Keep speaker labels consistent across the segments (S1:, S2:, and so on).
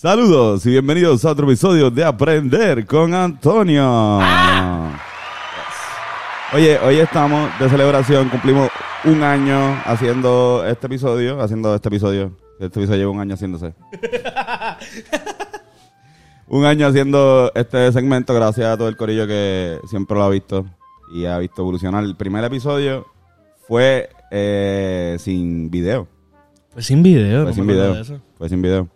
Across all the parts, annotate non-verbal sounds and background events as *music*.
S1: Saludos y bienvenidos a otro episodio de Aprender con Antonio. Oye, hoy estamos de celebración, cumplimos un año haciendo este episodio, haciendo este episodio. Este episodio lleva un año haciéndose. *laughs* un año haciendo este segmento, gracias a todo el corillo que siempre lo ha visto y ha visto evolucionar. El primer episodio fue eh, sin video.
S2: Fue sin video.
S1: Fue
S2: no
S1: sin video.
S2: de eso.
S1: Fue sin video.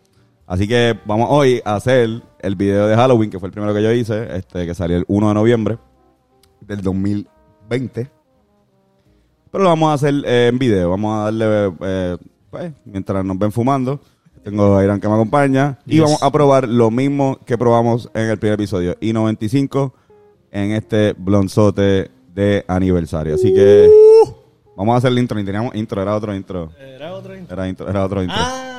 S1: Así que vamos hoy a hacer el video de Halloween, que fue el primero que yo hice, este que salió el 1 de noviembre del 2020. Pero lo vamos a hacer eh, en video. Vamos a darle, eh, pues, mientras nos ven fumando. Tengo a Irán que me acompaña. Y vamos a probar lo mismo que probamos en el primer episodio. I-95 en este blonzote de aniversario. Así que vamos a hacer el intro. Ni teníamos intro, era otro intro.
S2: Era otro intro.
S1: Era, intro, era otro intro.
S2: Ah.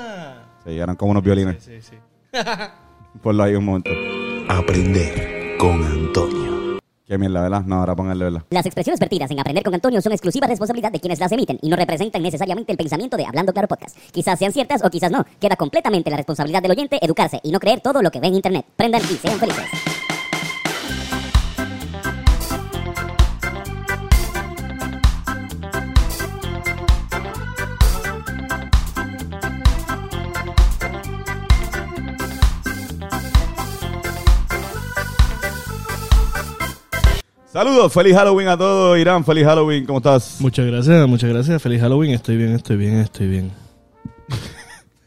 S1: Sí, eran como unos violines.
S2: Sí, sí, sí. *laughs*
S1: Ponlo ahí un momento.
S3: Aprender con Antonio.
S1: Qué mierda, ¿verdad? No, ahora ponerle, ¿verdad?
S4: Las expresiones vertidas en Aprender con Antonio son exclusiva responsabilidad de quienes las emiten y no representan necesariamente el pensamiento de Hablando Claro Podcast. Quizás sean ciertas o quizás no. Queda completamente la responsabilidad del oyente educarse y no creer todo lo que ve en Internet. Prendan y sean felices.
S1: Saludos, feliz Halloween a todos. Irán, feliz Halloween, ¿cómo estás?
S2: Muchas gracias, muchas gracias. Feliz Halloween. Estoy bien, estoy bien, estoy bien.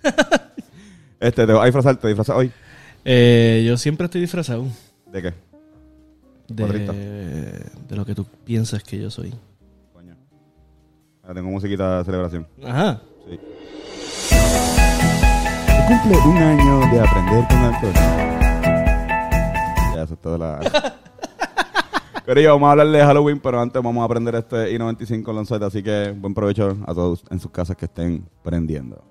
S2: *laughs*
S1: Este, te vas a disfrazar, te disfrazas hoy.
S2: Eh, yo siempre estoy disfrazado
S1: ¿De qué?
S2: de, lo que tú piensas que yo soy.
S1: Coño. Ahora tengo musiquita de celebración.
S2: Ajá.
S1: Sí. Se cumple un año de aprender con Antonio. Ya, eso es toda la... *laughs* Pero yo, vamos a hablar de Halloween, pero antes vamos a aprender este I-95 Lanzete, así que buen provecho a todos en sus casas que estén prendiendo.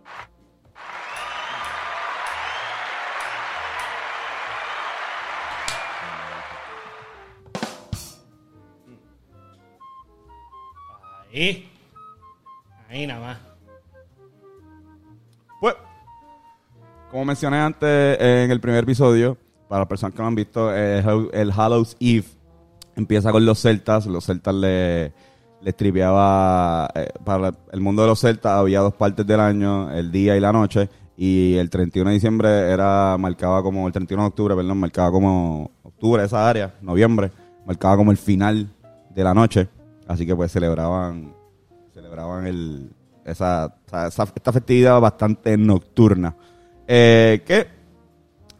S2: Ahí. Ahí nada más.
S1: Pues, como mencioné antes en el primer episodio, para las personas que no han visto, eh, el Hallows Eve empieza con los celtas. Los celtas le, les tripeaba, eh, para el mundo de los celtas había dos partes del año, el día y la noche, y el 31 de diciembre era marcaba como, el 31 de octubre, perdón, marcaba como octubre, esa área, noviembre, marcaba como el final de la noche. Así que pues celebraban celebraban el, esa- esta festividad bastante nocturna. Eh, que,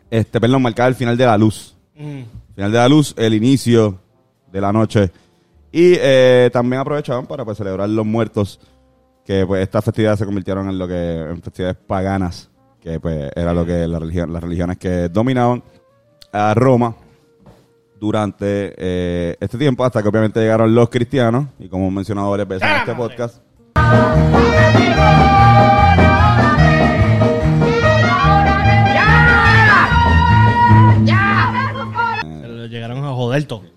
S1: este, perdón, marcaba el final de la luz.
S2: Mm.
S1: Final de la luz, el inicio de la noche. Y eh, también aprovechaban para pues, celebrar los muertos, que pues estas festividades se convirtieron en lo que, en festividades paganas, que pues era lo que la religión, las religiones que dominaban a Roma durante eh, este tiempo, hasta que obviamente llegaron los cristianos, y como hemos mencionado varias veces en este podcast,
S2: Llegaron a joder todo.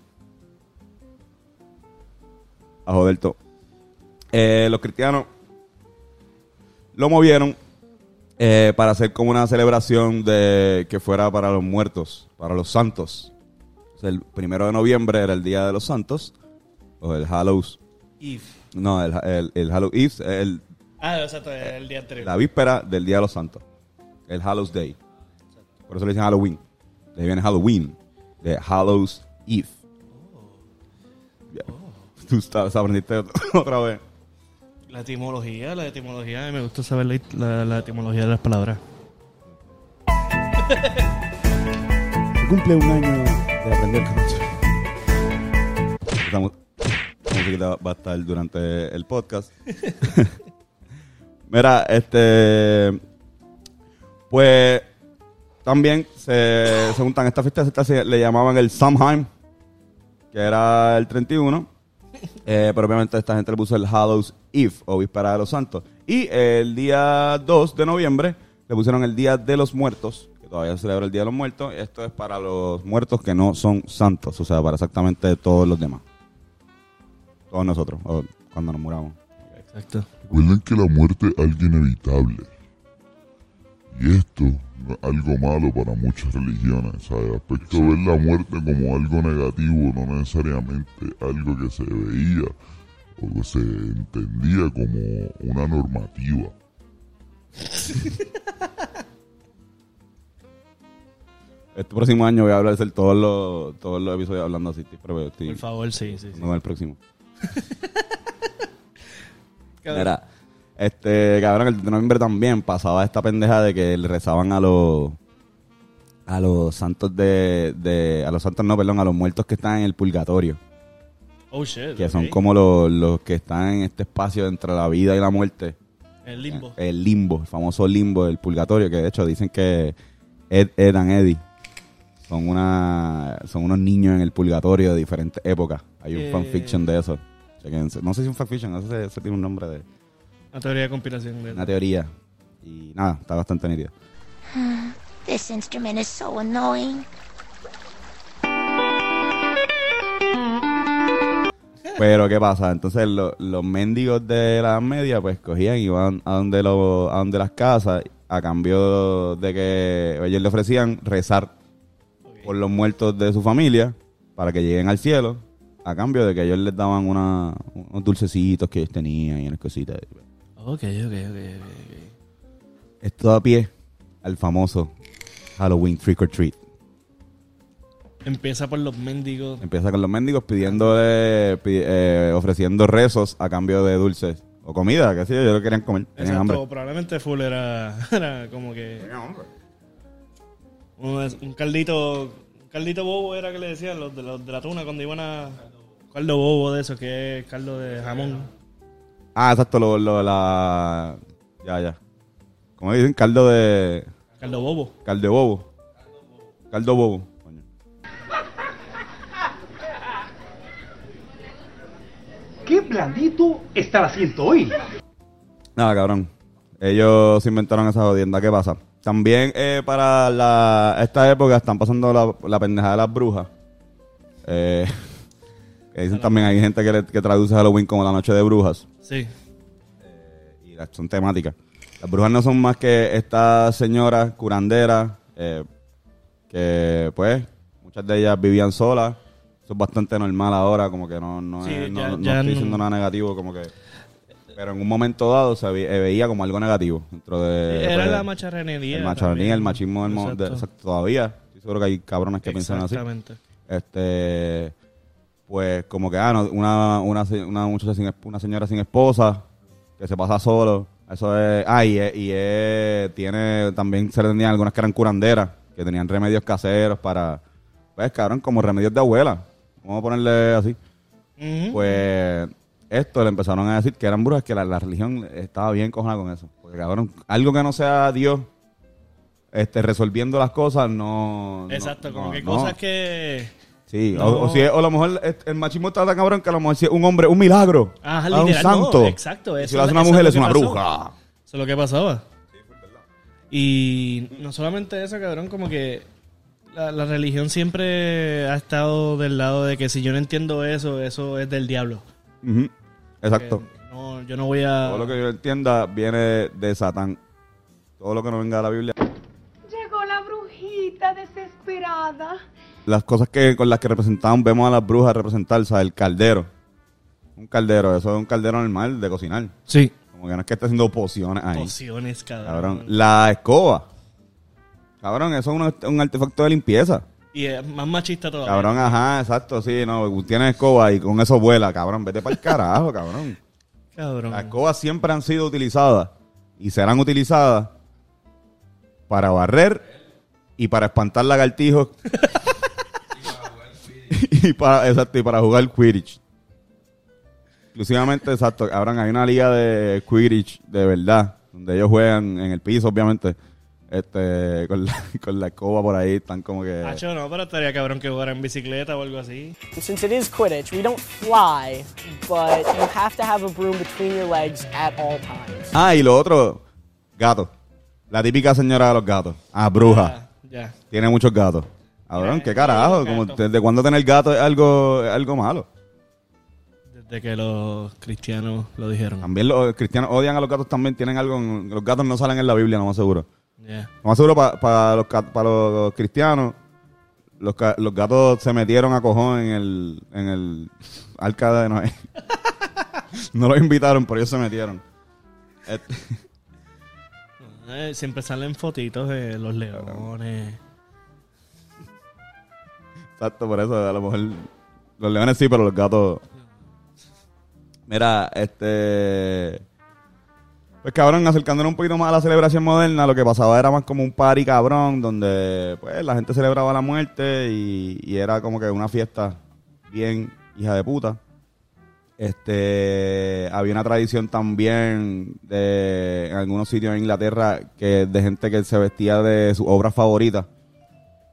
S1: A joder todo. Eh, los cristianos lo movieron eh, para hacer como una celebración de que fuera para los muertos, para los santos. O sea, el primero de noviembre era el día de los santos, o el Hallows.
S2: If.
S1: No, el, el, el Hallow Eve, el,
S2: Ah, exacto, el día anterior.
S1: la víspera del día de los santos. El Hallows Day. Por eso le dicen Halloween. De ahí viene Halloween, de Hallows Eve. Ya. *laughs* Tú sabes, aprendiste *laughs* otra vez.
S2: La etimología, la etimología, me gusta saber la, la- la etimología de las palabras.
S1: Se cumple un año de aprender con Esta mu- esta musiquita va a estar durante el podcast. *laughs* Mira, este. Pues. También se, se juntan estas fiestas, estas se le llamaban el Samhain, que era el 31. Eh, pero obviamente esta gente le puso el Hallows Eve, o Víspera de los Santos. Y el día 2 de noviembre le pusieron el Día de los Muertos, que todavía se celebra el Día de los Muertos. Esto es para los muertos que no son santos, o sea, para exactamente todos los demás. Todos nosotros, o cuando nos muramos.
S2: Exacto.
S5: Recuerden que la muerte es algo inevitable. Y esto no algo malo para muchas religiones. ¿sabes? Aspecto de ver la muerte como algo negativo, no necesariamente algo que se veía o que se entendía como una normativa. *laughs*
S1: Este próximo año voy a hablar de hacer todos los, todos los episodios hablando así. pero estoy-
S2: Por favor, sí, sí, sí.
S1: no, el próximo. *laughs* Mira, este, cabrón, el de noviembre también pasaba esta pendeja de que le rezaban a los a los santos de, de a los santos no, perdón, a los muertos que están en el purgatorio,
S2: Oh, shit.
S1: que son como los, los que están en este espacio entre la vida y la muerte,
S2: El limbo.
S1: el limbo, el famoso limbo del purgatorio, que de hecho dicen que Ed, Ed and Eddie son una son unos niños en el purgatorio de diferentes épocas. Hay un
S2: Eh.
S1: fanfiction de eso. Chequense. No sé si es un fanfiction, eso se- se tiene un nombre de
S2: Una teoría de conspiración.
S1: una teoría. Y nada, está bastante nítido.
S6: This instrument is so annoying.
S1: Pero ¿qué pasa? Entonces lo- los mendigos de la media pues cogían y iban a donde, lo, a donde las casas a cambio de que ellos le ofrecían rezar por los muertos de su familia para que lleguen al cielo a cambio de que ellos les daban una, unos dulcecitos que ellos tenían y unas cositas.
S2: Ok, ok, ok, ok, ok.
S1: Esto da pie al famoso Halloween Trick or Treat.
S2: Empieza por los mendigos.
S1: Empieza con los mendigos pidiéndole, pi- eh, ofreciendo rezos a cambio de dulces o comida, que sí, ellos lo querían comer, tenían
S2: Exacto,
S1: hambre.
S2: probablemente full era, *laughs* era como que un, un caldito, un caldito bobo era que le decían los de, los de la tuna cuando iban a caldo bobo de eso, que es caldo de jamón.
S1: Ah, exacto, lo, lo, la... Ya, ya. Como dicen, caldo de...
S2: Caldo bobo.
S1: Caldo de bobo. Caldo bobo. coño.
S7: ¡Qué blandito está el asiento hoy!
S1: Nada, cabrón. Ellos se inventaron esa jodienda. ¿Qué pasa? También eh, para la, esta época están pasando la, la pendejada de las brujas. Eh, *laughs* que dicen también, hay gente que, le- que traduce Halloween como la noche de brujas.
S2: Sí.
S1: y las- son temáticas. Las brujas no son más que estas señoras curanderas eh, que, pues, muchas de ellas vivían solas. Eso es bastante normal ahora, como que no, no,
S2: Sí,
S1: es- no-
S2: ya-
S1: no
S2: ya
S1: estoy
S2: no-
S1: diciendo nada negativo, como que... Pero en un momento dado se ve- eh, veía como algo negativo dentro de...
S2: Era
S1: pues,
S2: la macharrenería.
S1: El
S2: también.
S1: el machismo del mo- de-
S2: Exacto.
S1: exacto, todavía. Estoy seguro que hay cabrones que piensan así.
S2: Exactamente.
S1: Este, pues como que, ah, no, una, una, una muchacha sin, una señora sin esposa, que se pasa solo. Eso es, ah, y, y es- tiene, también se le tenían algunas que eran curanderas, que tenían remedios caseros para, pues cabrón, como remedios de abuela. Vamos a ponerle así. Pues esto le empezaron a decir que eran brujas, que la, la religión estaba bien cojonada con eso. Porque cabrón, algo que no sea Dios este, resolviendo las cosas, no... no-
S2: Exacto, como
S1: no-
S2: que
S1: no.
S2: cosas que...
S1: Sí,
S2: No.
S1: o, o si es- o a lo mejor el machismo está tan cabrón que a lo mejor si es un hombre, un milagro.
S2: Ajá,
S1: un
S2: literal, no,
S1: santo.
S2: exacto, eso
S1: si lo hace
S2: es-
S1: una mujer
S2: es
S1: una
S2: pasó.
S1: bruja.
S2: Eso es lo que pasaba. Y no solamente eso, cabrón, como que la, la religión siempre ha estado del lado de que si yo no entiendo eso, eso es del diablo.
S1: Exacto.
S2: No, yo no voy a...
S1: Todo lo que yo entienda viene de Satán. Todo lo que no venga de la Biblia.
S8: Llegó la brujita desesperada.
S1: Las cosas que con las que representaban, vemos a las brujas representar, o sea, el caldero. Un caldero, eso es un caldero normal de cocinar.
S2: Sí.
S1: Como que no es que esté haciendo pociones ahí.
S2: Pociones, cabrón.
S1: Cabrón. La escoba. Cabrón, eso es un, un artefacto de limpieza.
S2: Y es más machista todavía.
S1: Cabrón, ajá, exacto, sí, no, tienes escoba y con eso vuela, cabrón, vete para el carajo, *laughs* cabrón.
S2: Cabrón.
S1: Las escobas siempre han sido utilizadas y serán utilizadas para barrer y para espantar lagartijos *laughs* *laughs* y para, exacto, y para jugar Quidditch. Exclusivamente, exacto, cabrón, hay una liga de Quidditch de verdad, donde ellos juegan en el piso, obviamente, este, con la, *laughs* con la escoba por ahí, están como que...
S2: Hacho, no, pero estaría cabrón que jugara en bicicleta o algo así.
S9: Since it is Quidditch, we don't fly, but you have to have a broom between your legs at all times.
S1: Ah, y lo otro, gatos. La típica señora de los gatos. Ah, bruja.
S2: Ya.
S1: Tiene muchos gatos. Cabrón,
S2: Mira,
S1: qué carajo. Como. ¿Desde cuándo tener gato es algo, es algo malo?
S2: Desde que los cristianos lo dijeron.
S1: También los cristianos odian a los gatos también. Tienen algo. en- los gatos no salen en la Biblia, no más seguro.
S2: Yeah.
S1: Lo más seguro para los, ca- pa los cristianos, los, ca- los gatos se metieron a cojón en el, en el arca de Noé. *laughs* no los invitaron, pero ellos se metieron. Este-
S2: Eh, siempre salen fotitos de los leones.
S1: Exacto, por eso a lo mejor los leones sí, pero los gatos. Mira, este. Pues cabrón, acercándonos un poquito más a la celebración moderna, lo que pasaba era más como un party cabrón, donde pues la gente celebraba la muerte y, y era como que una fiesta bien hija de puta. Este, había una tradición también de en algunos sitios en Inglaterra que de gente que se vestía de sus obras favoritas.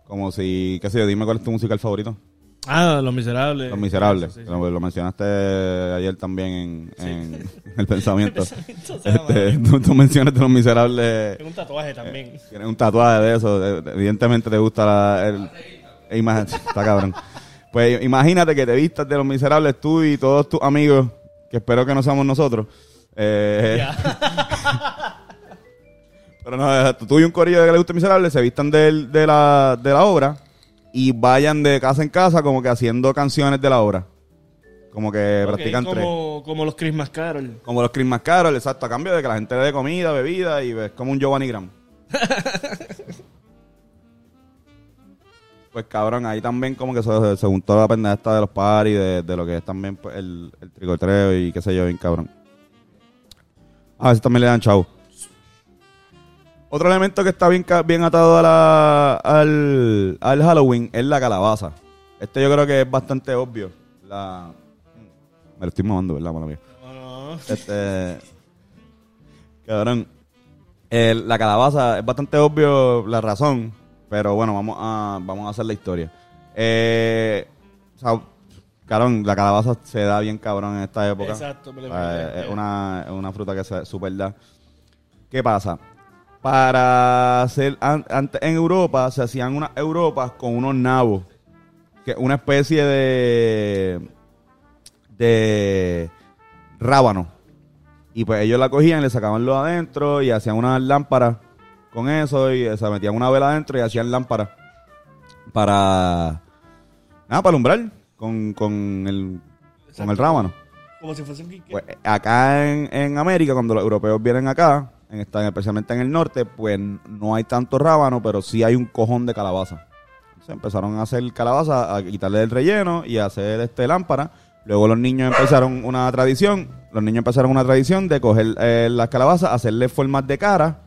S1: Como si, qué sé yo, dime cuál es tu musical favorito.
S2: Ah, Los Miserables.
S1: Los Miserables.
S2: Sí, sí, sí.
S1: Lo, lo mencionaste ayer también en, el pensamiento. *laughs* Este, tú, tú mencionaste Los Miserables.
S2: Tengo un tatuaje también.
S1: Tienes un tatuaje de eso. de- Evidentemente te gusta la, el... e ima- Está cabrón. Pues imagínate que te vistas de Los Miserables tú y todos tus amigos, que espero que no seamos nosotros. Eh,
S2: Ya. *laughs*
S1: Pero no, exacto. tú y un corillo de que le guste Miserable se vistan de, la, de la obra y vayan de casa en casa como que haciendo canciones de la obra. Como que practican tres.
S2: como, como los Christmas Carol.
S1: Como los Christmas Carol, exacto, a cambio de que la gente le dé comida, bebida y es como un Giovanni Gram. *laughs* pues cabrón, ahí también como que se, se juntó la pendeja esta de los paris, de, de lo que es también pues, el, el tricotreo y qué sé yo, bien cabrón. A veces también le dan chavo. Otro elemento que está bien, bien atado a la, al, al Halloween es la calabaza. Este yo creo que es bastante obvio. La... Me lo estoy mamando, ¿verdad, mala mía?
S2: No, no.
S1: Este. Cabrón. El- la calabaza es bastante obvio la razón. Pero bueno, vamos a, vamos a hacer la historia. Eh, o sea, cabrón, la calabaza se da bien cabrón en esta época.
S2: Exacto, me lo
S1: O sea,
S2: imaginé.
S1: es, una, es una fruta que se super da. ¿Qué pasa? Para hacer an- antes en Europa se hacían unas Europas con unos nabos, que una especie de de rábano. Y pues ellos la cogían, le sacaban lo adentro y hacían unas lámparas con eso y se metían una vela adentro y hacían lámparas para nada, para alumbrar con, con el con el rábano.
S2: Como si fuese un.
S1: Pues acá en, en América, cuando los europeos vienen acá, en esta- especialmente en el norte, pues no hay tanto rábano, pero sí hay un cojón de calabaza. Entonces empezaron a hacer calabaza, a quitarle el relleno y a hacer este lámpara. Luego los niños empezaron una tradición, los niños empezaron una tradición de coger eh, las calabazas, hacerle formas de cara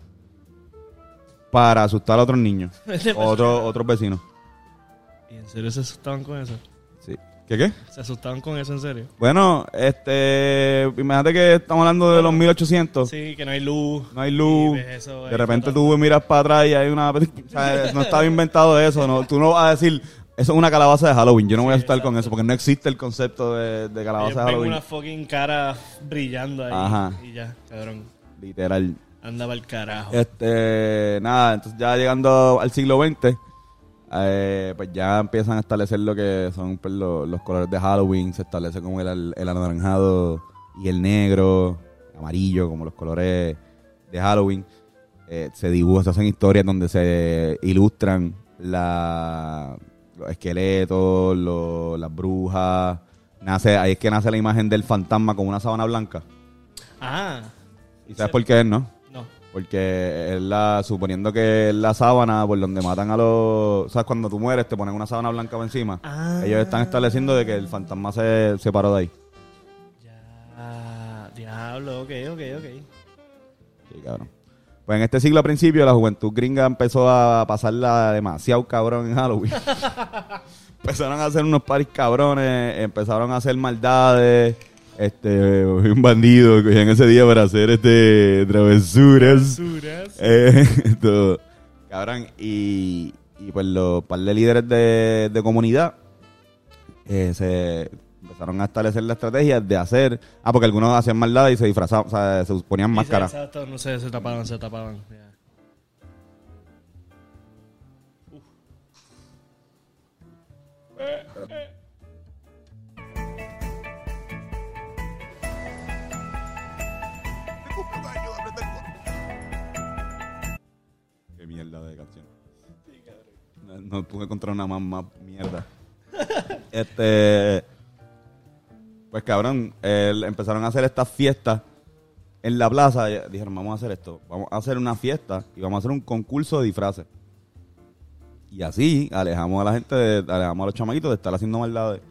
S1: para asustar a otros niños, *laughs* otros otros vecinos.
S2: ¿Y en serio se asustaban con eso?
S1: ¿Qué qué?
S2: ¿Se asustaban con eso en serio?
S1: Bueno, este, imagínate que estamos hablando de los 1800.
S2: Sí, que no hay luz.
S1: No hay luz.
S2: Y ves eso ahí
S1: De repente tú miras para atrás y hay una... *laughs* o sea, no estaba inventado eso. No, tú no vas a decir, eso es una calabaza de Halloween. Yo no voy a estar con eso porque no existe el concepto de, de
S2: Ellos
S1: calabaza de Halloween.
S2: una fucking cara brillando ahí.
S1: Ajá.
S2: Y ya, cabrón.
S1: Literal.
S2: Andaba el carajo.
S1: Este, nada, entonces ya llegando al siglo XX, eh, pues ya empiezan a establecer lo que son pues, lo- los colores de Halloween. Se establece como el, el anaranjado y el negro, amarillo, como los colores de Halloween. Eh, se dibujan, se hacen historias donde se ilustran la, los esqueletos, lo- las brujas. Nace, ahí es que nace la imagen del fantasma con una sábana blanca.
S2: Ah,
S1: ¿Y sabes por qué es, no? Porque es la, suponiendo que es la sábana por donde matan a los... ¿Sabes? Cuando tú mueres te ponen una sábana blanca por encima.
S2: Ah.
S1: Ellos están estableciendo de que el fantasma se separó de ahí.
S2: Ah, diablo, ok, ok, ok.
S1: Sí, cabrón. Pues en este siglo a principio la juventud gringa empezó a pasarla demasiado cabrón en Halloween. *laughs* empezaron a hacer unos paris cabrones, empezaron a hacer maldades. Este, un bandido cogían ese día para hacer este travesuras.
S2: Basuras.
S1: Eh, *laughs* todo. Cabrón, y, y pues los par de líderes de, de comunidad eh, se empezaron a establecer la estrategia de hacer. Ah, porque algunos hacían maldades y se disfrazaban, o sea, se ponían máscaras.
S2: Exacto, no sé, se tapaban, se tapaban.
S1: No, pude encontrar una más, más mierda. *laughs* este. Pues cabrón, empezaron a hacer estas fiestas en la plaza. Dijeron, vamos a hacer esto. Vamos a hacer una fiesta y vamos a hacer un concurso de disfraces. Y así alejamos a la gente, de- alejamos a los chamaquitos de estar haciendo maldades.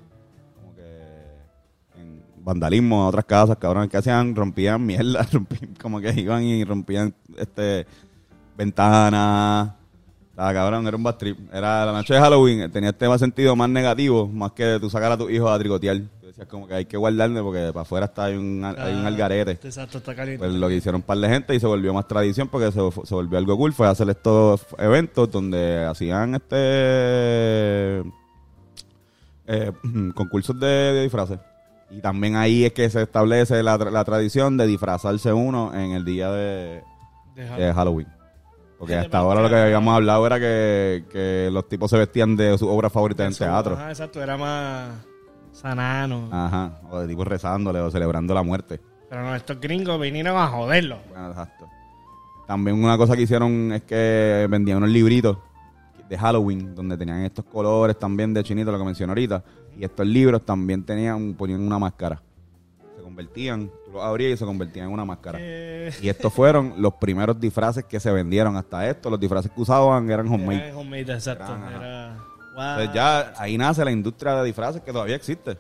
S1: Como que en vandalismo a otras casas, cabrón, que hacían, rompían mierda, *laughs* rompían, como que iban y rompían este ventanas. Estaba cabrón, era un bad trip. Era la noche de Halloween, tenía este más sentido más negativo, más que tú sacar a tus hijos a tricotear. Decías como que hay que guardarle porque para afuera está hay un, hay un
S2: Ah,
S1: algarete.
S2: Exacto, está caliente.
S1: Pues lo que hicieron un par de gente y se volvió más tradición porque se, se volvió algo cool. Fue hacer estos eventos donde hacían este eh, *clears throat* concursos de, de disfraces. Y también ahí es que se establece la, la tradición de disfrazarse uno en el día de,
S2: De
S1: de
S2: Halloween.
S1: Porque hasta ahora lo que habíamos hablado era que, que los tipos se vestían de sus obras favoritas en teatro.
S2: Ajá, exacto, era más sanano.
S1: Ajá. O de tipos rezándole o celebrando la muerte.
S2: Pero no, estos gringos vinieron a joderlo.
S1: Bueno, exacto. También una cosa que hicieron es que vendían unos libritos de Halloween donde tenían estos colores también de chinito, lo que mencioné ahorita. Y estos libros también tenían, ponían una máscara. Se convertían, tú los abrías y se convertían en una máscara.
S2: Eh,
S1: Y estos fueron los primeros disfraces que se vendieron hasta esto. Los disfraces que usaban eran homemade.
S2: era homemade, exacto.
S1: Eran.
S2: Era.
S1: Entonces ya ahí nace la industria de disfraces que todavía existe.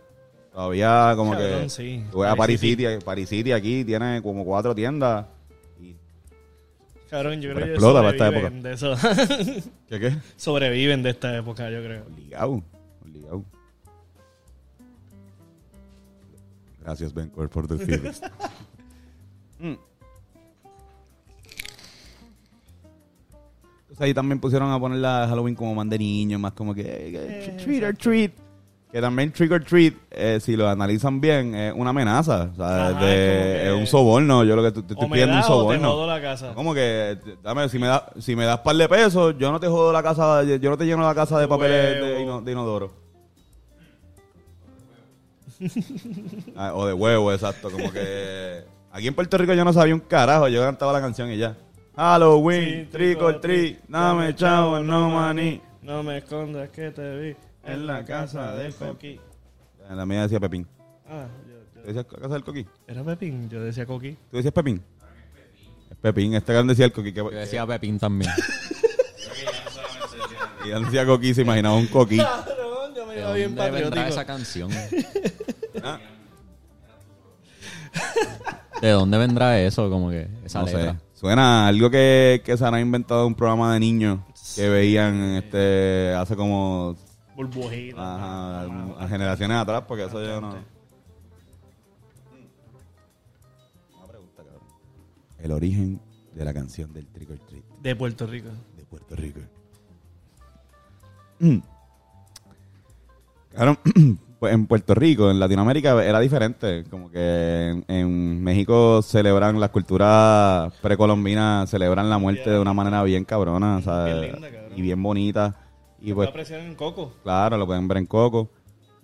S1: Todavía como
S2: Cabrón,
S1: que...
S2: sí.
S1: Tú ves a
S2: Paris City.
S1: City, Paris City aquí tiene como cuatro tiendas.
S2: Cabrón, yo creo que
S1: explota para esta
S2: sobreviven de eso. *laughs*
S1: ¿Qué qué?
S2: sobreviven de esta época, yo creo.
S1: Obligado. Obligado. Gracias, Bencor, por decir esto. *laughs* Mm. Entonces ahí también pusieron a poner la Halloween como más de niños, más como que eh, eh, trick or treat. Que también trick or treat, eh, si lo analizan bien, es una amenaza. O sea,
S2: Ajá,
S1: de- es un soborno. Yo lo que te, te estoy pidiendo un
S2: da o te
S1: soborno.
S2: jodo la casa.
S1: Como que, dame, si me, da, si me das par de pesos, yo no te jodo la casa, yo no te lleno la casa de papeles de, de inodoro. Ah, o de huevo, exacto. Como que aquí en Puerto Rico yo no sabía un carajo, yo cantaba la canción y ya. Halloween, trick or treat, dame chavo, no maní.
S2: No me escondas que te vi en la casa de Coqui.
S1: En la mía decía Pepín.
S2: Ah, yo,
S1: ¿Tú
S2: yo-
S1: decías casa del Coqui?
S2: ¿Era Pepín? Yo decía Coqui.
S1: ¿Tú decías Pepín? Es Pepín, este gran decía el Coqui. Que,
S10: Yo *laughs* decía Pepín también.
S1: y él decía Coqui, se imaginaba un Coqui. *laughs*
S2: Cabrón, yo me
S10: ¿De
S2: iba bien
S10: dónde vendrá
S2: patriótico.
S10: esa canción? *laughs* ¿De dónde vendrá eso? Como que esa
S1: no
S10: letra.
S1: sé. Suena a algo que, que se han inventado en un programa de niños que veían este hace como
S2: Burbujita.
S1: ajá, a generaciones atrás, porque eso yo no. Una pregunta, cabrón. El origen de la canción del Trick or Treat
S2: De Puerto Rico.
S1: de Puerto Rico. Mm. Cabrón, *clears throat* pues en Puerto Rico, en Latinoamérica era diferente. Como que en, en México celebran las culturas precolombinas, celebran la muerte de una manera bien cabrona, sea,
S2: Bien linda, cabrón.
S1: y bien bonita. Y pues,
S2: en Coco.
S1: claro, lo pueden ver en Coco.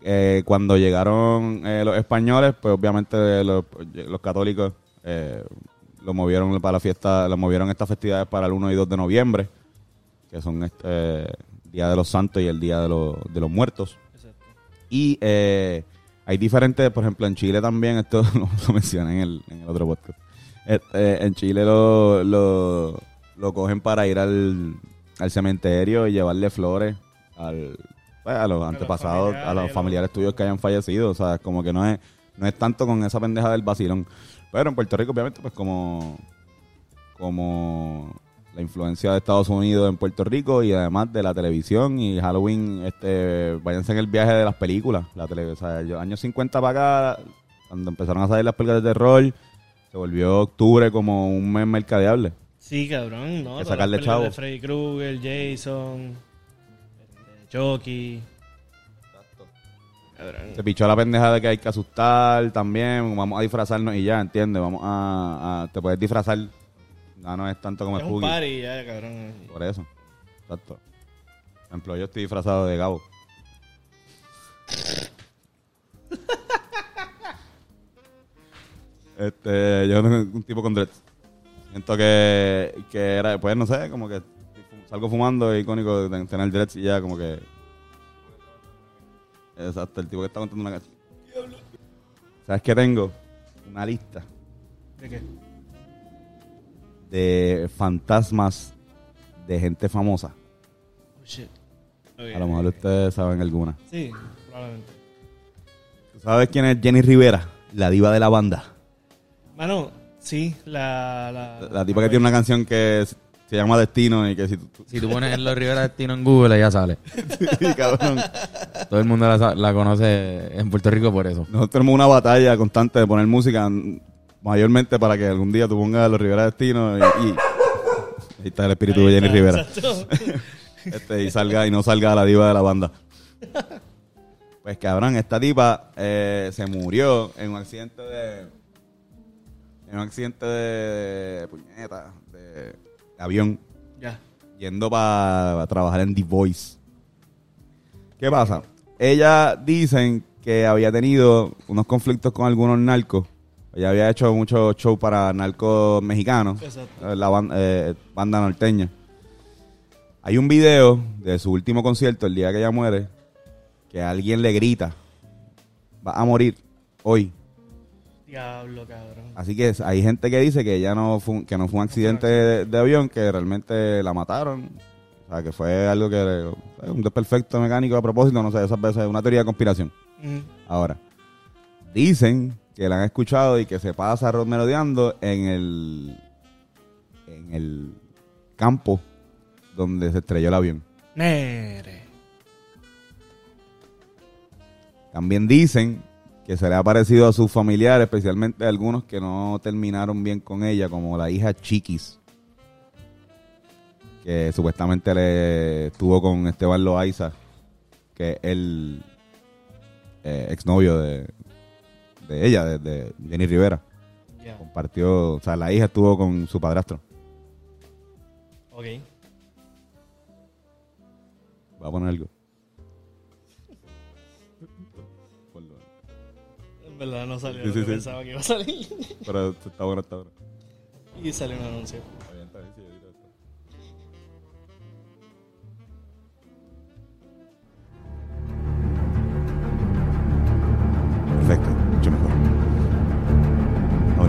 S1: Eh, cuando llegaron eh, los españoles, pues obviamente los, los católicos eh, lo movieron para la fiesta, lo movieron estas festividades para el 1 y 2 de noviembre, que son este Día de los Santos y el Día de, los- de los Muertos. Y eh, hay diferentes, por ejemplo, en Chile también, esto *laughs* lo, lo mencioné en el, en el otro podcast. Este, en Chile lo, lo, lo cogen para ir al, al cementerio y llevarle flores al, pues, a los antepasados, a los
S2: familiares,
S1: tuyos que hayan fallecido. O sea, es como que no es, no es tanto con esa pendeja del vacilón. Pero en Puerto Rico, obviamente, pues como, como la influencia de Estados Unidos en Puerto Rico y además de la televisión y Halloween, este, váyanse en el viaje de las películas. La tele, o sea, yo- años 50 para acá, cuando empezaron a salir las películas de terror, se volvió octubre como un mes mercadeable.
S2: Sí, cabrón, ¿no?
S1: Que sacarle chavo.
S2: De Freddy Krueger, Jason, este, Chucky. Cabrón.
S1: Se pichó la pendeja de que hay que asustar también, vamos a disfrazarnos y ya, ¿entiendes? Vamos a, a- te puedes disfrazar, no, no es tanto como
S2: Es
S1: el
S2: un
S1: Spooky.
S2: party ya, cabrón.
S1: Por eso. Exacto. Por ejemplo, yo estoy disfrazado de Gabo. *laughs* este, yo tengo un tipo con dreads. Siento que, que era, pues no sé, como que salgo fumando, es icónico de tener dreads y ya como que... Exacto, el tipo que está contando una canción. ¿Sabes qué tengo? Una lista
S2: ¿De qué?
S1: De fantasmas de gente famosa.
S2: Oh, shit.
S1: A lo mejor ustedes saben alguna.
S2: Sí, probablemente.
S1: ¿Tú sabes quién es Jenny Rivera? La diva de la banda.
S2: Mano, sí, la... La,
S1: La tipa que tiene una canción que se se llama Destino y que si tú...
S11: Si tú pones los Rivera Destino en Google, ya sale. *laughs*
S1: Sí, cabrón.
S11: Todo el mundo la, la conoce en Puerto Rico por eso.
S1: Nosotros tenemos una batalla constante de poner música mayormente para que algún día tú pongas los Rivera Destino y, y- ahí está el espíritu de Jenny Rivera. Este, y salga y no salga la diva de la banda. Pues cabrón, esta tipa eh, se murió en un accidente de. En un accidente de. puñeta, de, avión,
S2: Ya.
S1: yendo para trabajar en The Voice. ¿Qué pasa? Ella dicen que había tenido unos conflictos con algunos narcos. Ella había hecho muchos shows para narcos mexicanos,
S2: Exacto.
S1: eh, la eh, banda norteña. Hay un video de su último concierto, el día que ella muere, que alguien le grita, va a morir hoy.
S2: Diablo, cabrón.
S1: Así que hay gente que dice que ella no fue, un- que no fue un accidente de, de avión, que realmente la mataron. O sea, que fue algo que un desperfecto mecánico a propósito, no sé, esas veces una teoría de conspiración. Ahora, dicen que la han escuchado y que se pasa ro- merodeando en el en el campo donde se estrelló el avión.
S2: Nere.
S1: También dicen que se le ha parecido a sus familiares, especialmente a algunos que no terminaron bien con ella, como la hija Chiquis, que supuestamente le estuvo con Esteban Loaiza, que es el eh, exnovio de, de ella, de, de Jenny Rivera.
S2: Ya.
S1: Compartió, o sea, la hija estuvo con su padrastro.
S2: Ok.
S1: Voy a poner algo.
S2: En verdad no salió
S1: Sí,
S2: lo
S1: sí,
S2: que
S1: sí.
S2: pensaba que iba a salir.
S1: Pero está bueno, está bueno.
S2: y salió un anuncio.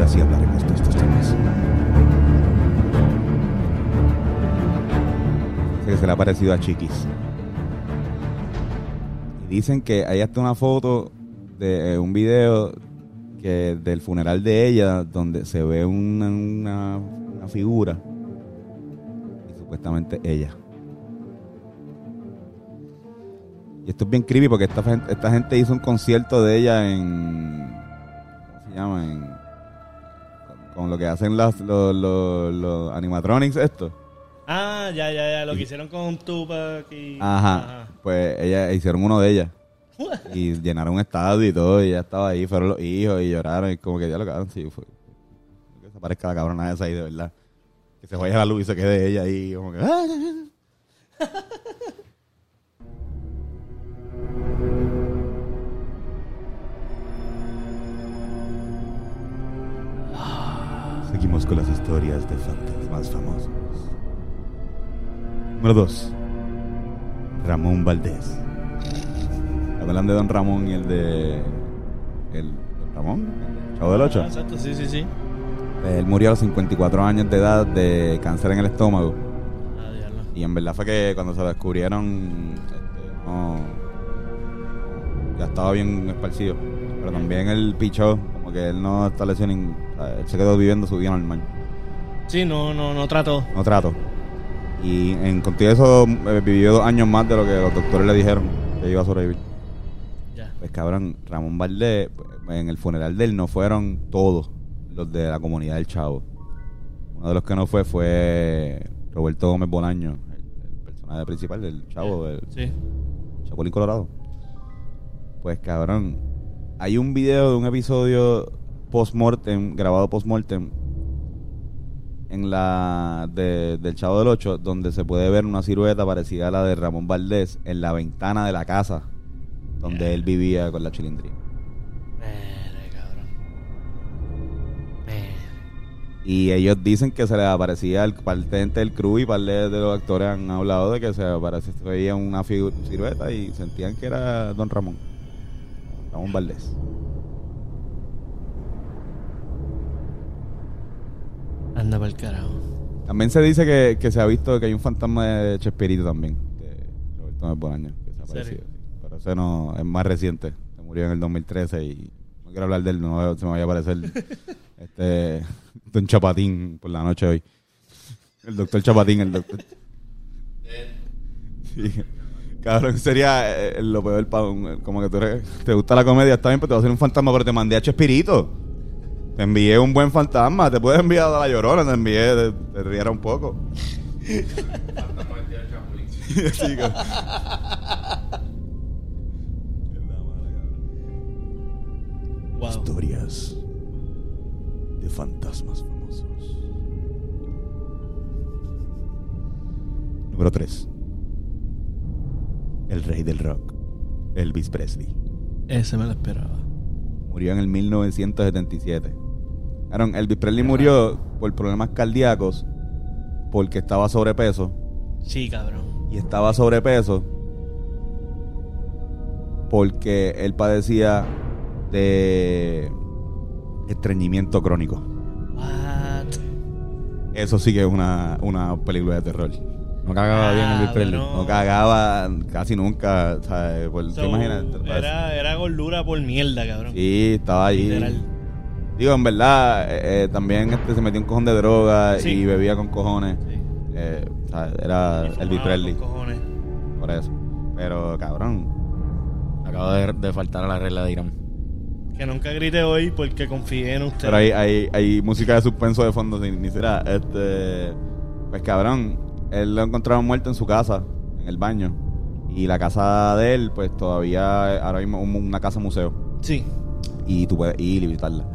S1: Ahora sí hablaremos de estos temas. Que se le ha parecido a Chiquis. Y dicen que hay hasta una foto de eh, un video que del funeral de ella donde se ve una, una, una figura y supuestamente ella. Y esto es bien creepy porque esta, esta gente hizo un concierto de ella en. ¿Cómo se llama? En, con, lo que hacen las, los, los, los animatronics, esto.
S2: Ah, ya, ya, ya. Lo que hicieron con Tupac y.
S1: Ajá. Pues ella hicieron uno de ellas. *laughs* y llenaron un estadio y todo. Y ella estaba ahí, fueron los hijos y lloraron. Y como que ya lo cagaron, sí. Fue, que se parezca la cabrona esa ahí, de verdad. Que se vaya la luz y se quede ella ahí, como que. *laughs* Seguimos con las historias de fantasmas más famosos. Número 2. Ramón Valdés. Hablan de Don Ramón y el de. El, ¿Don Ramón? ¿El Chavo del 8?
S2: Ah, exacto, sí, sí, sí.
S1: Él murió a los 54 años de edad de cáncer en el estómago.
S2: Ah.
S1: Y en verdad fue que cuando se lo descubrieron, este, no, ya estaba bien esparcido. Pero también él pichó, como que él no estableció ni. Él se quedó viviendo su vida normal.
S2: Sí, no, no, no trató.
S1: No trato. Y en contigo eso eh, vivió dos años más de lo que los doctores le dijeron que iba a sobrevivir.
S2: Ya.
S1: Pues cabrón, Ramón Valdés, pues, en el funeral de él no fueron todos los de la comunidad del Chavo. Uno de los que no fue fue Roberto Gómez Bolaño, el, el personaje principal del Chavo, del
S2: Sí.
S1: Chapulín Colorado. Pues cabrón, hay un video de un episodio post-mortem, grabado post-mortem, en la de- del Chavo del 8, donde se puede ver una silueta parecida a la de Ramón Valdés en la ventana de la casa donde él vivía con la chilindrina.
S2: Mere, cabrón. Mere.
S1: Y ellos dicen que se les aparecía el parte del crew y parte de los actores han hablado de que se aparecía veía una silueta y sentían que era Don Ramón. Ramón Valdés.
S2: Anda para el carajo.
S1: También se dice que, que se ha visto que hay un fantasma de Chespirito también, de Roberto Bolaño, que se ha aparecido. sí. Pero ese no, es más reciente. Se murió en el 2013 y no quiero hablar de él, no se me vaya a aparecer *laughs* este Don Chapatín por la noche hoy. El doctor Chapatín, el doctor. *laughs* Sí. Cabrón, sería eh, lo peor para un- como que tú eres, te gusta la comedia, está bien, pero te va a hacer un fantasma, pero te mandé a Chespirito. Te envié un buen fantasma, te puedes enviar a la llorona, te envié, te, te riera un poco. Sí.
S2: Wow.
S1: Historias de fantasmas famosos. Número 3. El rey del rock, Elvis Presley.
S2: Ese me lo esperaba.
S1: Murió en el 1977. Aaron, Elvis Presley murió por problemas cardíacos porque estaba sobrepeso
S2: Sí, cabrón.
S1: y estaba sobrepeso porque él padecía de estreñimiento crónico.
S2: What?
S1: Eso sí que es una, una película de terror.
S11: No cagaba bien Elvis Presley.
S2: Cabrón.
S1: No cagaba casi nunca. ¿sabes? Por- ¿Te imaginas?
S2: Era, era gordura por mierda, cabrón.
S1: Sí, estaba allí.
S2: Literal.
S1: Digo, en verdad, eh, eh, también este, se metió un cojón de droga
S2: Sí.
S1: y bebía con cojones.
S2: Sí.
S1: Eh, o sea, era Presley.
S2: con cojones.
S1: Por eso. Pero, cabrón.
S11: Acabo de, de faltar a la regla de Irán.
S2: Que nunca grite hoy porque confié en usted.
S1: Pero hay, hay, hay música de suspenso de fondo, ni, ni será. Este, pues cabrón, él lo encontraron muerto en su casa, en el baño. Y la casa de él, pues todavía ahora mismo una casa museo.
S2: Sí.
S1: Y tú puedes ir y visitarla.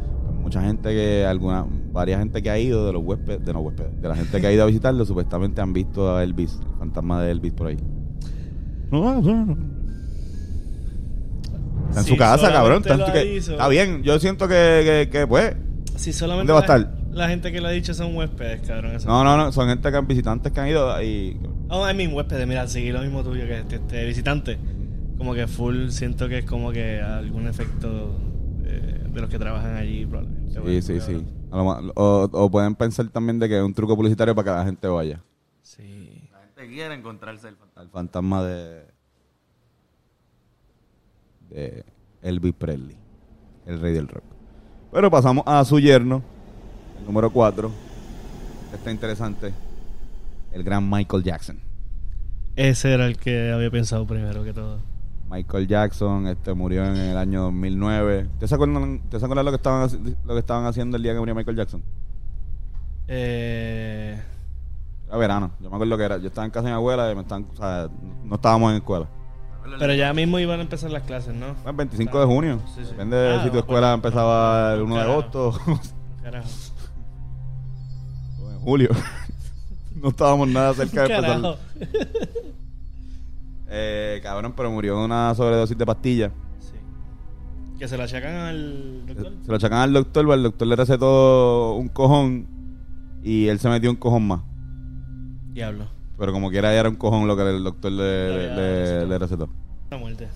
S1: Mucha gente que, alguna, varias gente que ha ido de los huéspedes, de los huéspedes, de la gente que ha ido a visitarlo, supuestamente han visto a Elvis, el fantasma de Elvis por ahí. Está en su casa, cabrón. Está, en
S2: lo
S1: su- que- está bien, yo siento que, que, que, pues,
S2: Si solamente
S1: ¿Dónde va a
S2: la,
S1: estar?
S2: la gente que lo ha dicho son huéspedes, cabrón. eso.
S1: No, no, no, son gente que han visitantes que han ido y
S2: Oh, I mean, huéspedes, mira, seguir lo mismo tuyo que este, este visitante. Como que full, siento que es como que algún efecto de los que trabajan allí, probablemente.
S1: sí,
S2: bueno,
S1: sí, sí. A lo ma- o, o pueden pensar también de que es un truco publicitario para que la gente vaya.
S2: Sí.
S11: La gente quiere encontrarse el
S1: Al fantasma de de Elvis Presley, el rey del rock. Pero pasamos a su yerno, el número 4. Está interesante. El gran Michael Jackson.
S2: Ese era el que había pensado primero que todo.
S1: Michael Jackson este murió en el año 2009. ¿Te se acuerdan, ¿te se acuerdan lo que estaban lo que estaban haciendo el día que murió Michael Jackson?
S2: Eh,
S1: Era verano. Yo me acuerdo que era. Yo estaba en casa de mi abuela y me estaban, o sea, no estábamos en escuela.
S2: pero ya mismo iban a empezar las clases, ¿no?
S1: Bueno, el 25 de junio.
S2: Sí, sí.
S1: Depende de
S2: Ah,
S1: si tu escuela empezaba el
S2: un
S1: 1 de agosto *laughs*
S2: Carajo.
S1: o en julio. *laughs* no estábamos nada cerca de empezar. Eh, cabrón, pero murió de una sobredosis de pastillas.
S2: Sí. Que se la achacan al doctor.
S1: Se lo achacan al doctor, pero el doctor le recetó un cojón y él se metió un cojón más.
S2: Diablo.
S1: Pero como quiera ya era un cojón lo que el doctor le, le- recetó.
S2: La muerte.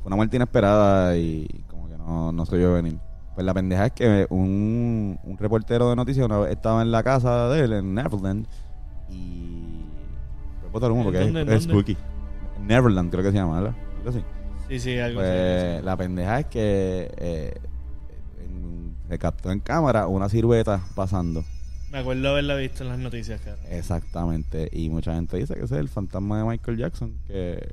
S1: Fue una muerte inesperada y como que no, no se vio venir. Pues la pendeja es que un, un reportero de noticias una vez estaba en la casa de él, en Neverland, y... Botar humo porque
S2: ¿Dónde,
S1: es, es spooky. Neverland creo que se llama, ¿verdad? Así.
S2: Sí, sí, algo así.
S1: Pues la pendeja es que eh, en- se captó en cámara una silueta pasando.
S2: Me acuerdo haberla visto en las noticias, cara.
S1: Exactamente. Y mucha gente dice que ese es el fantasma de Michael Jackson, que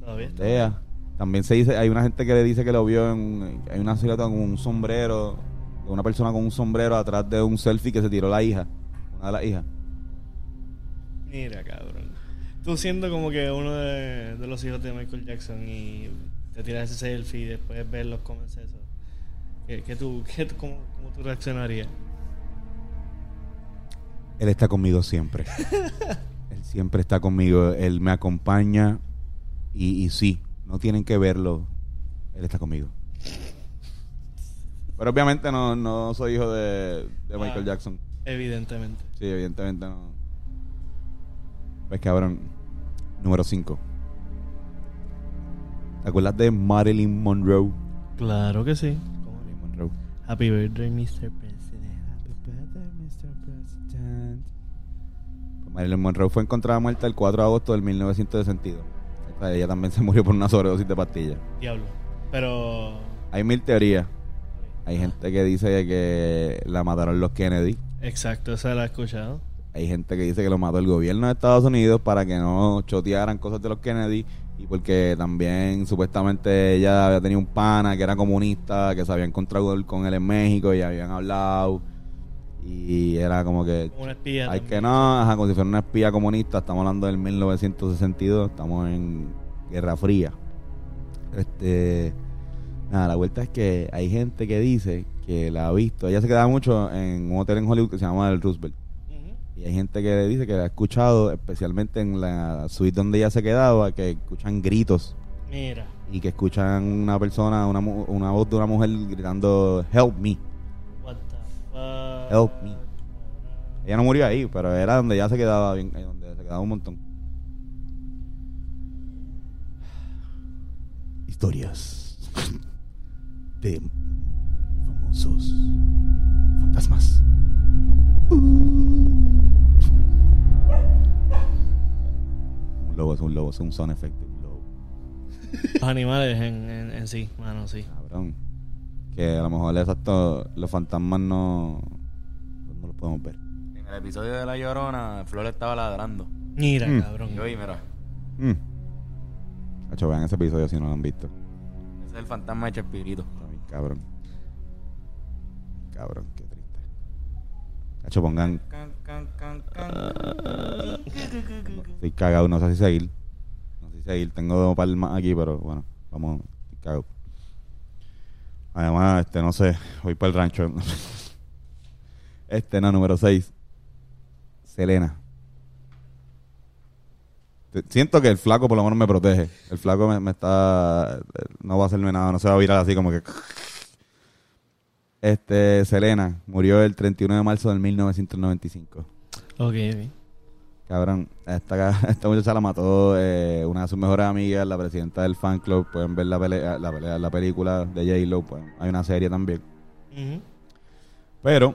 S2: Todavía está.
S1: También se dice, hay una gente que le dice que lo vio en, hay una silueta con un sombrero, de una persona con un sombrero atrás de un selfie que se tiró la hija, una de las hijas.
S2: Mira, cabrón. Tú siendo como que uno de, de los hijos de Michael Jackson y te tiras ese selfie y después ves los comments eso. ¿Qué, qué tú, qué, cómo, cómo tú reaccionarías?
S1: Él está conmigo siempre. *laughs* él siempre está conmigo, él me acompaña y, y sí, no tienen que verlo, él está conmigo. Pero obviamente no, no soy hijo de, de Michael
S2: Ah.
S1: Jackson.
S2: Evidentemente.
S1: Sí, evidentemente no. Pues cabrón. Número 5. ¿Te acuerdas de Marilyn Monroe?
S2: Claro que sí.
S1: Marilyn Monroe.
S2: Happy birthday, Mr. President.
S1: Pues Marilyn Monroe fue encontrada muerta el 4 de agosto del 1962. O sea, ella también *laughs* se murió por una sobredosis de pastillas.
S2: Diablo. Pero.
S1: Hay mil teorías. Hay gente que dice que la mataron los Kennedy.
S2: Exacto, esa la he escuchado.
S1: Hay gente que dice que lo mató el gobierno de Estados Unidos para que no chotearan cosas de los Kennedy y porque también supuestamente ella había tenido un pana que era comunista, que se había encontrado con él en México y habían hablado y era como que
S2: una espía.
S1: hay
S2: también.
S1: que no, ajá, como si fuera una espía comunista, estamos hablando del 1962, estamos en Guerra Fría. Este nada, la vuelta es que hay gente que dice que la ha visto, ella se quedaba mucho en un hotel en Hollywood que se llama el Roosevelt. Y hay gente que dice que la ha escuchado, especialmente en la suite donde ella se quedaba, que escuchan gritos
S2: Mira.
S1: y que escuchan una persona, una, voz de una mujer gritando, help me,
S2: What the fuck.
S1: help me. Ella no murió ahí, pero era donde ella se quedaba, bien, donde se quedaba un montón. Historias de famosos fantasmas. Un lobo es un lobo, es un sound effect de un lobo.
S2: Los animales en, en, en sí, mano, sí.
S1: Cabrón. Que a lo mejor exacto, los fantasmas no, no los podemos ver.
S11: En el episodio de La Llorona, Flor estaba ladrando.
S2: Mira,
S1: Mm.
S2: cabrón.
S11: Y hoy, mira,
S1: Mm. Hacho, vean ese episodio si no lo han visto.
S11: ese es el fantasma de Chespirito.
S1: Cabrón. Cabrón, qué Hacho, pongan. Estoy cagado, no sé si seguir. No sé si seguir. Tengo dos palmas aquí, pero bueno, vamos. Estoy cagado. Además, este, no sé, voy para el rancho. *laughs* Este, no, número 6. Selena. Siento que el flaco por lo menos me protege. El flaco me, me está... No va a hacerme nada, no se va a virar así como que... Este, Selena murió el 31 de marzo del 1995.
S2: Ok, ok.
S1: Cabrón, esta, *laughs* esta muchacha la mató eh, una de sus mejores amigas, la presidenta del fan club. Pueden ver la, pelea, la, pelea- la película de J-Lo. pues, hay una serie también. Pero,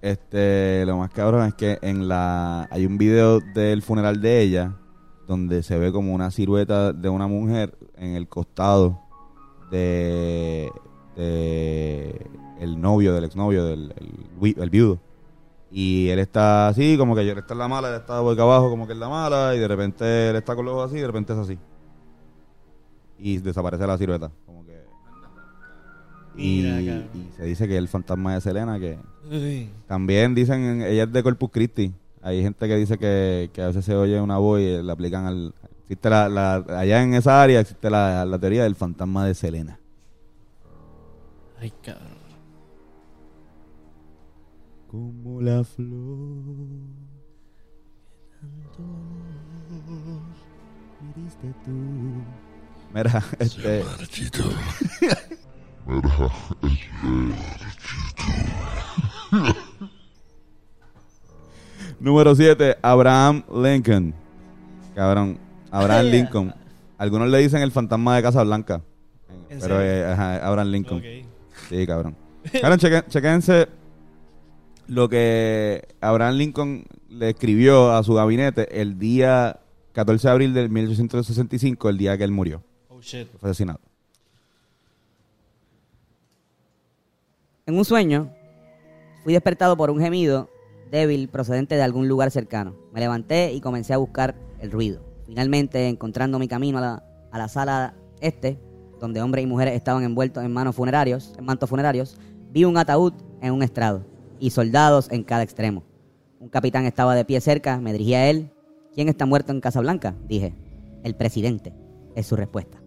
S1: este, lo más cabrón es que en la hay un video del funeral de ella donde se ve como una silueta de una mujer en el costado de, de el novio, del exnovio, del el, vi- el viudo. Y él está así, como que él está en la mala, él está boca abajo, como que en la mala, y de repente él está con los ojos así, y de repente es así. Y desaparece la silueta. Como que. Y, se dice que el fantasma de Selena, que también dicen, ella es de Corpus Christi. Hay gente que dice que, que a veces se oye una voz y le aplican al. Existe la, la- allá en esa área existe la, la teoría del fantasma de Selena.
S2: Ay, cabrón.
S1: Como la flor. Mira, este.
S5: Mira, este.
S1: Número 7, Abraham Lincoln. Cabrón, Abraham Lincoln. Algunos le dicen el fantasma de Casablanca.
S2: ¿En
S1: Pero eh, ajá, Abraham Lincoln. Sí, cabrón. Cabrón, chequen- chequense lo que Abraham Lincoln le escribió a su gabinete el día 14 de abril de 1865, el día que él murió.
S2: Oh, shit.
S1: Fue asesinado.
S12: En un sueño, fui despertado por un gemido débil procedente de algún lugar cercano. Me levanté y comencé a buscar el ruido. Finalmente, encontrando mi camino a la, a la sala este, donde hombres y mujeres estaban envueltos en manos funerarios, en mantos funerarios, vi un ataúd en un estrado y soldados en cada extremo. Un capitán estaba de pie cerca, me dirigí a él. ¿Quién está muerto en Casablanca? Dije. El presidente, es su respuesta.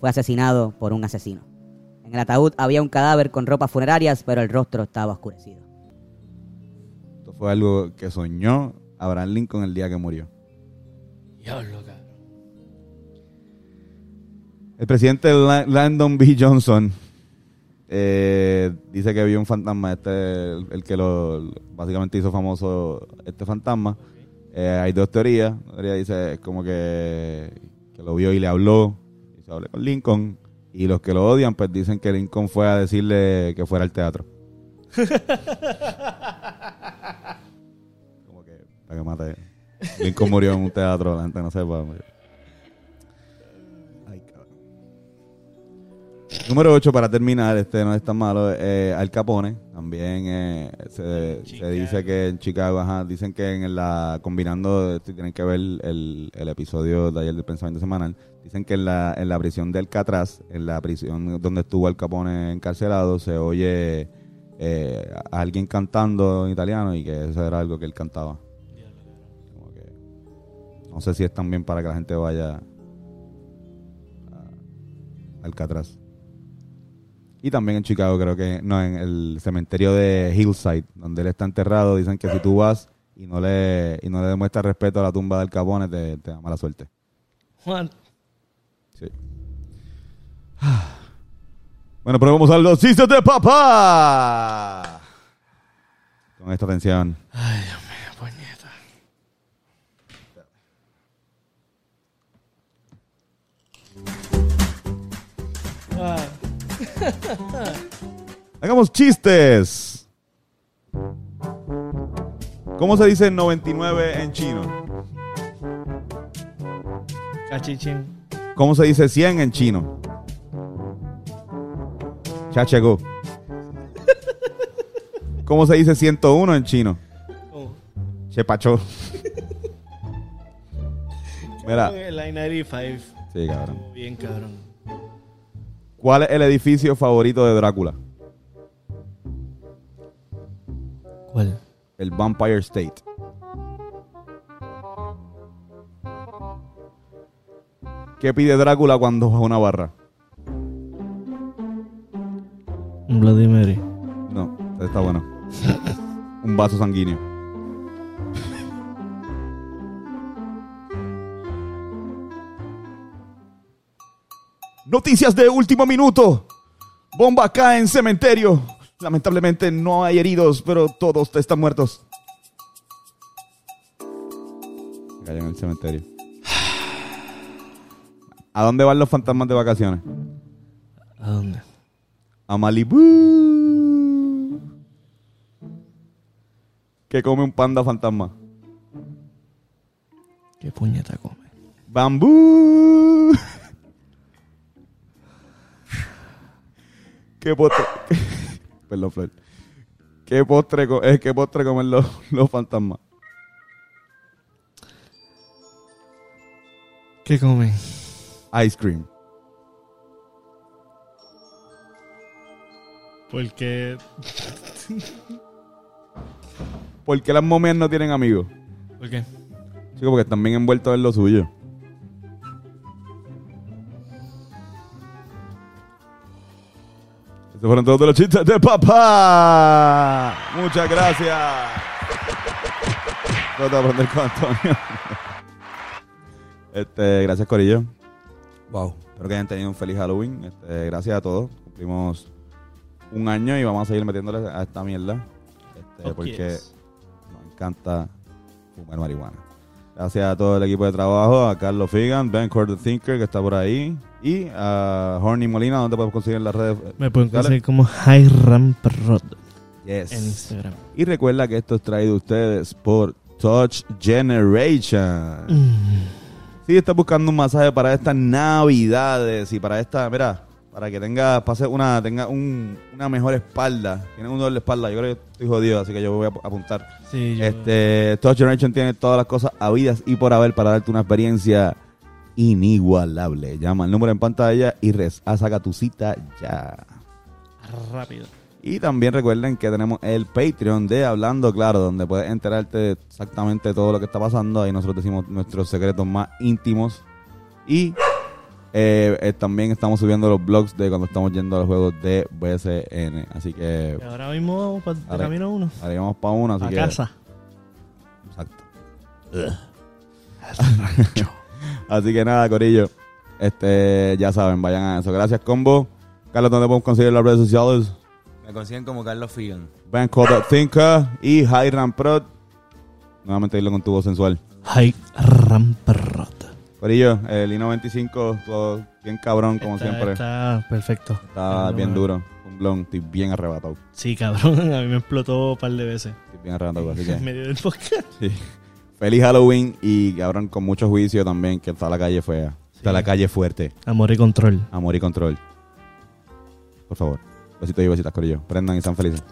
S12: Fue asesinado por un asesino. En el ataúd había un cadáver con ropas funerarias, pero el rostro estaba oscurecido.
S1: Esto fue algo que soñó Abraham Lincoln el día que murió.
S2: Diablo, cabrón.
S1: El presidente La- Lyndon B. Johnson eh, dice que vio un fantasma, este, el, el que lo básicamente hizo famoso este fantasma. Eh, hay dos teorías. Una teoría dice como que, que lo vio y le habló, y se habló con Lincoln. Y los que lo odian, pues dicen que Lincoln fue a decirle que fuera al teatro. *laughs* como que, para que mate. Lincoln murió en un teatro, la gente no sepa. Número 8, para terminar, este no es tan malo, eh, Al Capone. También eh, se, se dice que en Chicago, ajá, dicen que en la, combinando, si tienen que ver el, el episodio de ayer del pensamiento semanal, dicen que en la, en la prisión de Alcatraz, en la prisión donde estuvo Al Capone encarcelado, se oye eh, a alguien cantando en italiano y que eso era algo que él cantaba. Como que, no sé si es también para que la gente vaya a Alcatraz. Y también en Chicago, creo que, no, en el cementerio de Hillside, donde él está enterrado, dicen que si tú vas y no le, y no le demuestras respeto a la tumba del Capone, te, te da mala suerte.
S2: Juan.
S1: Sí. Bueno, pero vamos a los chistes de papá. Con esta atención.
S2: Ay, Dios mío, *laughs*
S1: Hagamos chistes. ¿Cómo se dice 99 en chino?
S2: Cachichín.
S1: ¿Cómo se dice 100 en chino? Chachego. *laughs* ¿Cómo se dice 101 en chino?
S2: ¿Cómo?
S1: Chepacho. *laughs* Mira,
S2: Line 95.
S1: sí, cabrón.
S2: Bien, cabrón.
S1: ¿Cuál es el edificio favorito de Drácula?
S2: ¿Cuál?
S1: El Vampire State. ¿Qué pide Drácula cuando va a una barra?
S2: Un Bloody Mary.
S1: No, está bueno. Un vaso sanguíneo. Noticias de último minuto. Bomba cae en cementerio. Lamentablemente no hay heridos, pero todos están muertos. Cayó en el cementerio. *sighs* ¿A dónde van los fantasmas de vacaciones?
S2: ¿A dónde?
S1: A Malibu. ¿Qué come un panda fantasma?
S2: ¿Qué puñeta come?
S1: Bambú. *laughs* ¿Qué postre? *laughs* Perdón, Flor. ¿Qué postre, co- eh, ¿qué postre comen los, los fantasmas?
S2: ¿Qué comen?
S1: Ice cream.
S2: Porque.
S1: ¿Por qué las momias no tienen amigos?
S2: ¿Por qué?
S1: Chico, porque están bien envueltos en lo suyo. Estos fueron todos los chistes de papá. Muchas gracias. Trata de aprender con Antonio. Este, gracias, Corillo. Wow. Espero que hayan tenido un feliz Halloween. Este, gracias a todos. Cumplimos un año y vamos a seguir metiéndole a esta mierda. Este,
S2: Oh,
S1: porque
S2: yes.
S1: nos encanta fumar marihuana. Gracias a todo el equipo de trabajo, a Carlos Figan, Ben Cord the Thinker, que está por ahí, y a Horny Molina, donde podemos conseguir en las redes.
S2: Me pueden conseguir como Hiram Prod
S1: Yes.
S2: en Instagram.
S1: Y recuerda que esto es traído a ustedes por Touch Generation.
S2: Mm.
S1: Si estás buscando un masaje para estas navidades y para esta, mira, para que tenga, pase una, tenga un- una mejor espalda. Tiene un dolor de espalda, yo creo que estoy jodido, así que yo voy a ap- apuntar.
S2: Sí, yo-
S1: Este, Touch Generation tiene todas las cosas habidas y por haber para darte una experiencia inigualable. Llama al número en pantalla y res, saca tu cita ya.
S2: Rápido.
S1: Y también recuerden que tenemos el Patreon de Hablando Claro, donde puedes enterarte de exactamente todo lo que está pasando. Ahí nosotros decimos nuestros secretos más íntimos. Y eh, eh, también estamos subiendo los blogs de cuando estamos yendo a los juegos de BSN. Así que
S2: Y ahora mismo vamos para
S1: Ahora-
S2: camino uno.
S1: ahora vamos para uno. Así
S2: A
S1: que,
S2: casa.
S1: Exacto. Así que nada, Corillo. Este, ya saben, vayan a eso. Gracias, Combo. Carlos, ¿dónde podemos conseguir las redes sociales?
S11: Me consiguen como Carlos Figan.
S1: Banco Thinker y Hiram Prod. Nuevamente dilo con tu voz sensual.
S2: Hi, Ramperrot.
S1: Corillo, el I-95, todo bien cabrón, como
S2: Está-
S1: siempre.
S2: Está perfecto.
S1: Está
S2: No,
S1: bien
S2: no.
S1: duro. Un blon, estoy bien arrebatado.
S2: Sí, cabrón. *laughs* A mí me explotó un par de veces.
S1: Estoy bien arrebatado, así *laughs* que...
S2: En medio del podcast.
S1: Sí. Feliz Halloween y cabrón con mucho juicio también, que está la calle fea. Está la calle fuerte.
S2: Amor y control.
S1: Amor y control. Por favor. Besitos y besitas, Corillo. Prendan y sean felices.